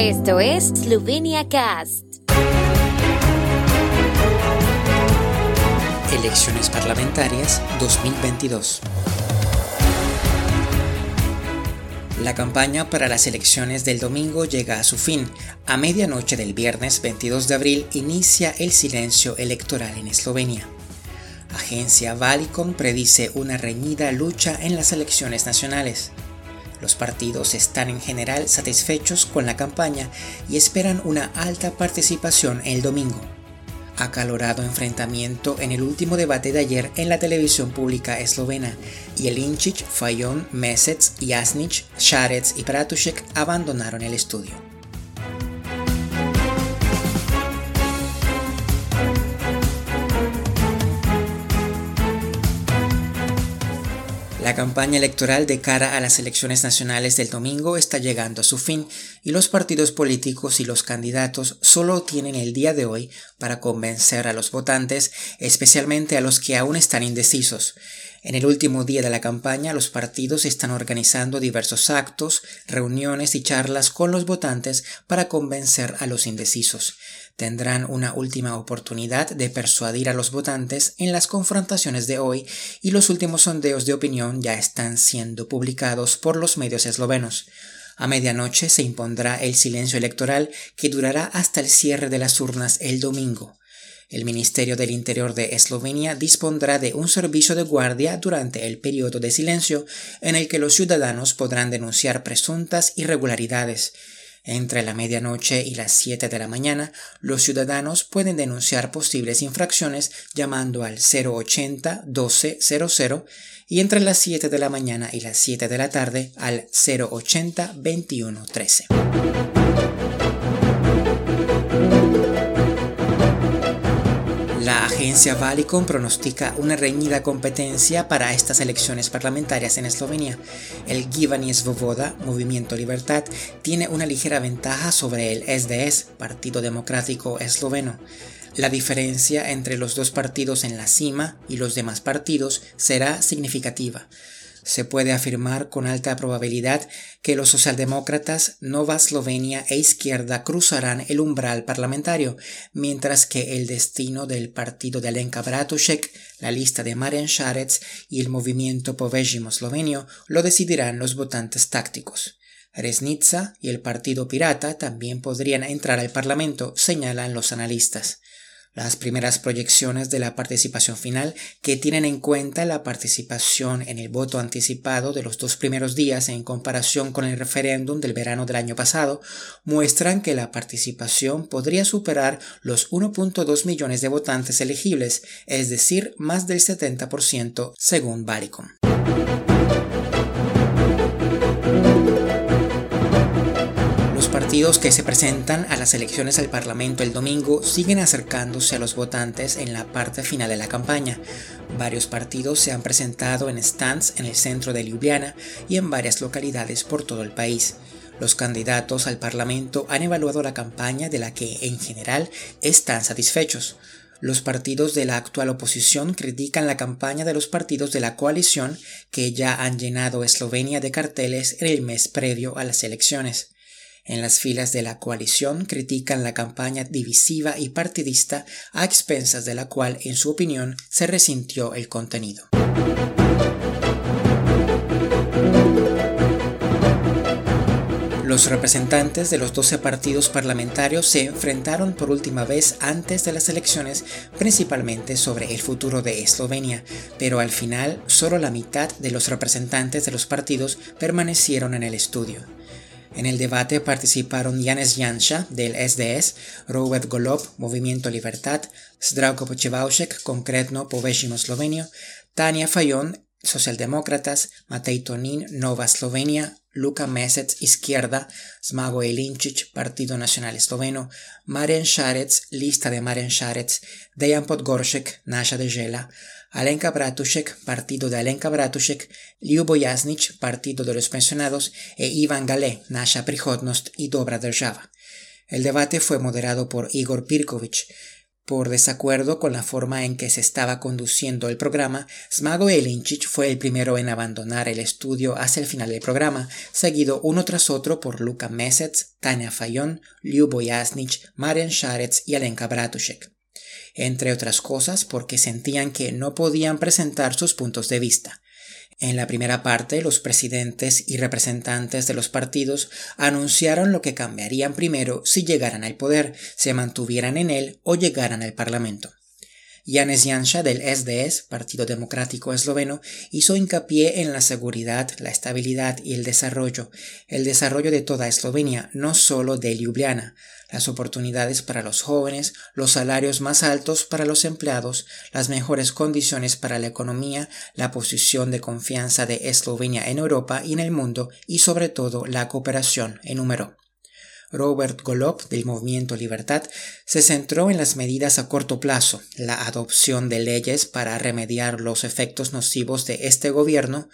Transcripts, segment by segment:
Esto es Slovenia Cast. Elecciones parlamentarias 2022. La campaña para las elecciones del domingo llega a su fin. A medianoche del viernes 22 de abril inicia el silencio electoral en Eslovenia. Agencia Valicon predice una reñida lucha en las elecciones nacionales. Los partidos están en general satisfechos con la campaña y esperan una alta participación el domingo. Acalorado enfrentamiento en el último debate de ayer en la televisión pública eslovena. Jelinčić, Fajon, Mesec, Jasnic, Šarec y Pratušek abandonaron el estudio. La campaña electoral de cara a las elecciones nacionales del domingo está llegando a su fin y los partidos políticos y los candidatos solo tienen el día de hoy para convencer a los votantes, especialmente a los que aún están indecisos. En el último día de la campaña, los partidos están organizando diversos actos, reuniones y charlas con los votantes para convencer a los indecisos. Tendrán una última oportunidad de persuadir a los votantes en las confrontaciones de hoy y los últimos sondeos de opinión ya están siendo publicados por los medios eslovenos. A medianoche se impondrá el silencio electoral que durará hasta el cierre de las urnas el domingo. El Ministerio del Interior de Eslovenia dispondrá de un servicio de guardia durante el periodo de silencio en el que los ciudadanos podrán denunciar presuntas irregularidades. Entre la medianoche y las 7 de la mañana, los ciudadanos pueden denunciar posibles infracciones llamando al 080 1200 y entre las 7 de la mañana y las 7 de la tarde al 080 2113. La agencia Valicon pronostica una reñida competencia para estas elecciones parlamentarias en Eslovenia. El Givani Svoboda, Movimiento Libertad, tiene una ligera ventaja sobre el SDS, Partido Democrático Esloveno. La diferencia entre los dos partidos en la cima y los demás partidos será significativa se puede afirmar con alta probabilidad que los socialdemócratas Nova Eslovenia e Izquierda cruzarán el umbral parlamentario, mientras que el destino del partido de Alenka Bratušek, la lista de Marian Šarec y el movimiento Povežimo Slovenio lo decidirán los votantes tácticos. Resnitsa y el Partido Pirata también podrían entrar al Parlamento, señalan los analistas. Las primeras proyecciones de la participación final, que tienen en cuenta la participación en el voto anticipado de los dos primeros días en comparación con el referéndum del verano del año pasado, muestran que la participación podría superar los 1.2 millones de votantes elegibles, es decir, más del 70% según Baricom. Partidos que se presentan a las elecciones al Parlamento el domingo siguen acercándose a los votantes en la parte final de la campaña. Varios partidos se han presentado en stands en el centro de Ljubljana y en varias localidades por todo el país. Los candidatos al Parlamento han evaluado la campaña de la que, en general, están satisfechos. Los partidos de la actual oposición critican la campaña de los partidos de la coalición que ya han llenado Eslovenia de carteles en el mes previo a las elecciones en las filas de la coalición critican la campaña divisiva y partidista a expensas de la cual, en su opinión, se resintió el contenido. Los representantes de los 12 partidos parlamentarios se enfrentaron por última vez antes de las elecciones principalmente sobre el futuro de Eslovenia, pero al final solo la mitad de los representantes de los partidos permanecieron en el estudio. En el debate participaron Janes Janša del SDS, Robert Golob, Movimiento Libertad, Zdravko Pochevausek, concretno Povežimo Slovenio, Tania Fajon, Socialdemócratas, Matej Tonin, Nova Slovenia, Luka Mesec, Izquierda, Smago Jelinčić, Partido Nacional Esloveno, Marian Šarec, lista de Marian Šarec, Dejan Podgoršek, Naša dežela, Alenka Bratušek, partido de Alenka Bratušek, Ljubo Jasnic, partido de los pensionados, e Ivan Galé, Nasha Prihodnost y Dobra Država. El debate fue moderado por Igor Pirkovic. Por desacuerdo con la forma en que se estaba conduciendo el programa, Smago Elincic fue el primero en abandonar el estudio hacia el final del programa, seguido uno tras otro por Luka Mesets, Tania Fayon, Liu Boyasnich, Marian Sharets y Alenka Bratushek. Entre otras cosas porque sentían que no podían presentar sus puntos de vista. En la primera parte, los presidentes y representantes de los partidos anunciaron lo que cambiarían primero si llegaran al poder, se mantuvieran en él o llegaran al Parlamento. Janez Janša del SDS, Partido Democrático Esloveno, hizo hincapié en la seguridad, la estabilidad y el desarrollo, el desarrollo de toda Eslovenia, no solo de Ljubljana, las oportunidades para los jóvenes, los salarios más altos para los empleados, las mejores condiciones para la economía, la posición de confianza de Eslovenia en Europa y en el mundo y sobre todo la cooperación, enumeró. Robert Golob del Movimiento Libertad se centró en las medidas a corto plazo, la adopción de leyes para remediar los efectos nocivos de este gobierno,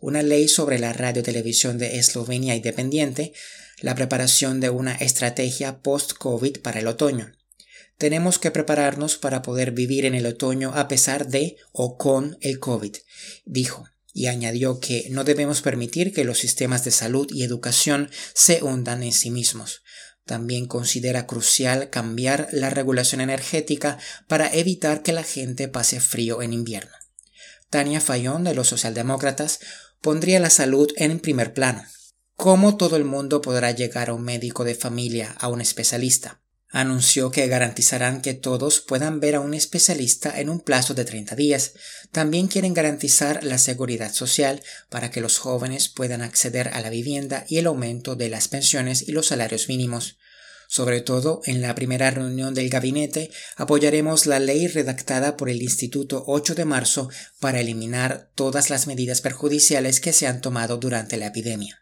una ley sobre la radiotelevisión de Eslovenia independiente, la preparación de una estrategia post-COVID para el otoño. Tenemos que prepararnos para poder vivir en el otoño a pesar de o con el COVID, dijo, y añadió que no debemos permitir que los sistemas de salud y educación se hundan en sí mismos. También considera crucial cambiar la regulación energética para evitar que la gente pase frío en invierno. Tania Fayón de los socialdemócratas pondría la salud en primer plano. ¿Cómo todo el mundo podrá llegar a un médico de familia, a un especialista? Anunció que garantizarán que todos puedan ver a un especialista en un plazo de 30 días. También quieren garantizar la seguridad social para que los jóvenes puedan acceder a la vivienda y el aumento de las pensiones y los salarios mínimos. Sobre todo, en la primera reunión del gabinete apoyaremos la ley redactada por el Instituto 8 de marzo para eliminar todas las medidas perjudiciales que se han tomado durante la epidemia.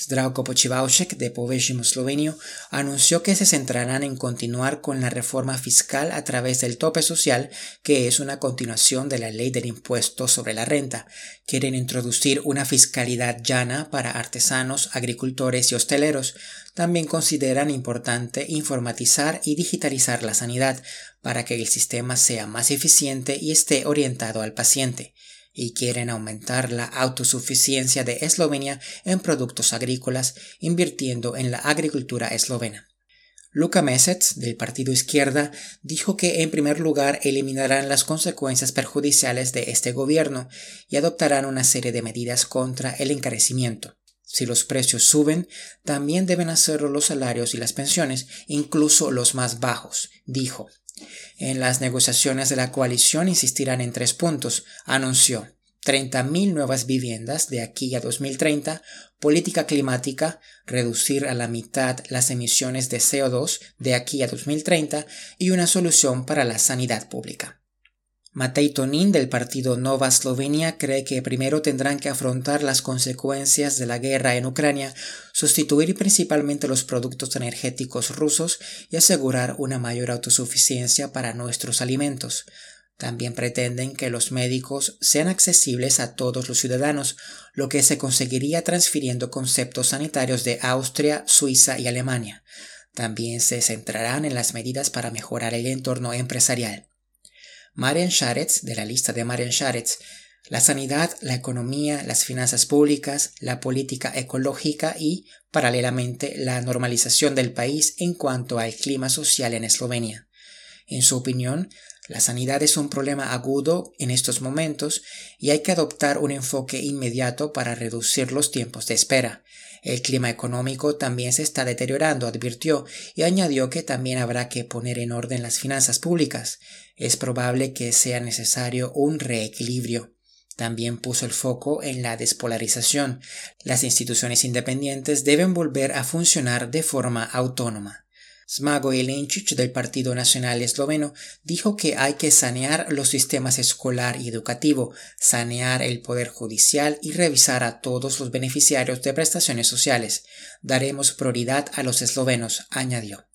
Zdravko Počivaušek de Povežimo Slovenio anunció que se centrarán en continuar con la reforma fiscal a través del tope social, que es una continuación de la ley del impuesto sobre la renta. Quieren introducir una fiscalidad llana para artesanos, agricultores y hosteleros. También consideran importante informatizar y digitalizar la sanidad para que el sistema sea más eficiente y esté orientado al paciente y quieren aumentar la autosuficiencia de Eslovenia en productos agrícolas invirtiendo en la agricultura eslovena. Luka Mesec, del Partido Izquierda, dijo que en primer lugar eliminarán las consecuencias perjudiciales de este gobierno y adoptarán una serie de medidas contra el encarecimiento. Si los precios suben, también deben hacerlo los salarios y las pensiones, incluso los más bajos, dijo. En las negociaciones de la coalición insistirán en tres puntos, anunció. 30.000 nuevas viviendas de aquí a 2030, política climática, reducir a la mitad las emisiones de CO2 de aquí a 2030 y una solución para la sanidad pública. Matej Tonin del partido Nova Slovenia cree que primero tendrán que afrontar las consecuencias de la guerra en Ucrania, sustituir principalmente los productos energéticos rusos y asegurar una mayor autosuficiencia para nuestros alimentos. También pretenden que los médicos sean accesibles a todos los ciudadanos, lo que se conseguiría transfiriendo conceptos sanitarios de Austria, Suiza y Alemania. También se centrarán en las medidas para mejorar el entorno empresarial. Marian Sharetz, de la lista de Marian Sharetz, la sanidad, la economía, las finanzas públicas, la política ecológica y, paralelamente, la normalización del país en cuanto al clima social en Eslovenia. En su opinión, la sanidad es un problema agudo en estos momentos y hay que adoptar un enfoque inmediato para reducir los tiempos de espera. El clima económico también se está deteriorando, advirtió, y añadió que también habrá que poner en orden las finanzas públicas. Es probable que sea necesario un reequilibrio. También puso el foco en la despolarización. Las instituciones independientes deben volver a funcionar de forma autónoma. Smago Jelenčić del Partido Nacional Esloveno dijo que hay que sanear los sistemas escolar y educativo, sanear el poder judicial y revisar a todos los beneficiarios de prestaciones sociales. Daremos prioridad a los eslovenos, añadió.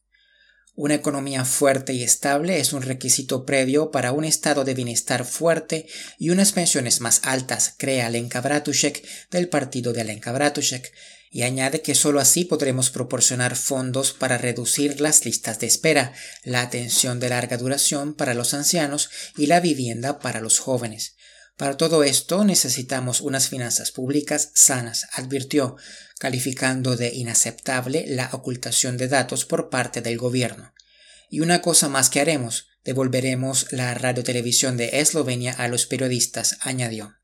Una economía fuerte y estable es un requisito previo para un estado de bienestar fuerte y unas pensiones más altas, crea Alenka Bratušek del partido de Alenka Bratušek, y añade que sólo así podremos proporcionar fondos para reducir las listas de espera, la atención de larga duración para los ancianos y la vivienda para los jóvenes. Para todo esto necesitamos unas finanzas públicas sanas, advirtió, calificando de inaceptable la ocultación de datos por parte del gobierno. Y una cosa más que haremos, devolveremos la radiotelevisión de Eslovenia a los periodistas, añadió.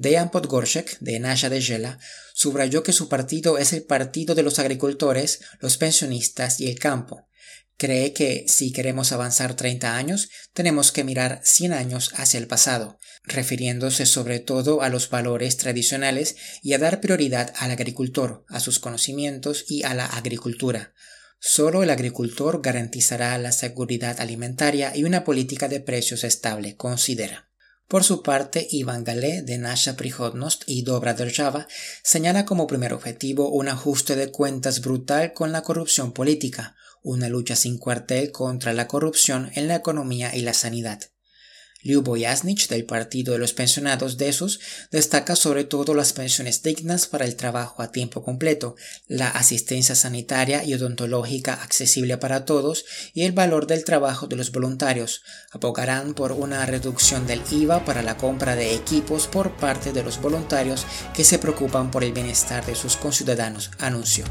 Dejan Podgorshek, de Nasha de Jela, subrayó que su partido es el partido de los agricultores, los pensionistas y el campo. Cree que si queremos avanzar 30 años, tenemos que mirar 100 años hacia el pasado, refiriéndose sobre todo a los valores tradicionales y a dar prioridad al agricultor, a sus conocimientos y a la agricultura. Solo el agricultor garantizará la seguridad alimentaria y una política de precios estable, considera. Por su parte, Iván Galé, de Nasha Prihodnost y Dobra Derjava, señala como primer objetivo un ajuste de cuentas brutal con la corrupción política, una lucha sin cuartel contra la corrupción en la economía y la sanidad. Liubo Yasnich, del Partido de los Pensionados de esos, destaca sobre todo las pensiones dignas para el trabajo a tiempo completo, la asistencia sanitaria y odontológica accesible para todos y el valor del trabajo de los voluntarios. Abogarán por una reducción del IVA para la compra de equipos por parte de los voluntarios que se preocupan por el bienestar de sus conciudadanos, anunció.